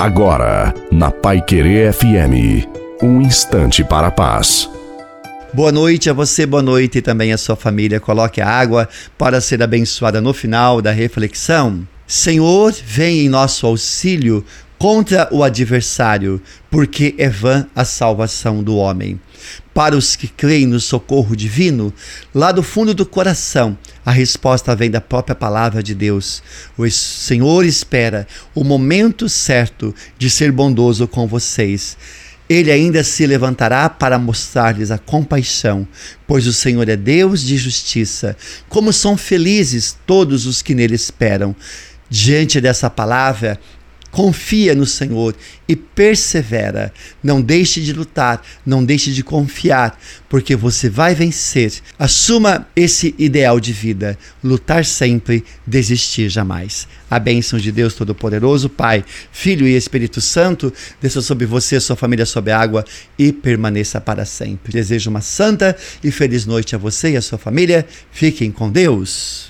Agora, na Pai Querer FM, um instante para a paz. Boa noite a você, boa noite e também a sua família. Coloque a água para ser abençoada no final da reflexão. Senhor, vem em nosso auxílio contra o adversário, porque é vã a salvação do homem. Para os que creem no socorro divino, lá do fundo do coração, a resposta vem da própria palavra de Deus. O Senhor espera o momento certo de ser bondoso com vocês. Ele ainda se levantará para mostrar-lhes a compaixão, pois o Senhor é Deus de justiça. Como são felizes todos os que nele esperam. Diante dessa palavra, Confia no Senhor e persevera. Não deixe de lutar, não deixe de confiar, porque você vai vencer. Assuma esse ideal de vida: lutar sempre, desistir jamais. A bênção de Deus Todo-Poderoso, Pai, Filho e Espírito Santo, desça sobre você, sua família, sob a água e permaneça para sempre. Desejo uma santa e feliz noite a você e a sua família. Fiquem com Deus.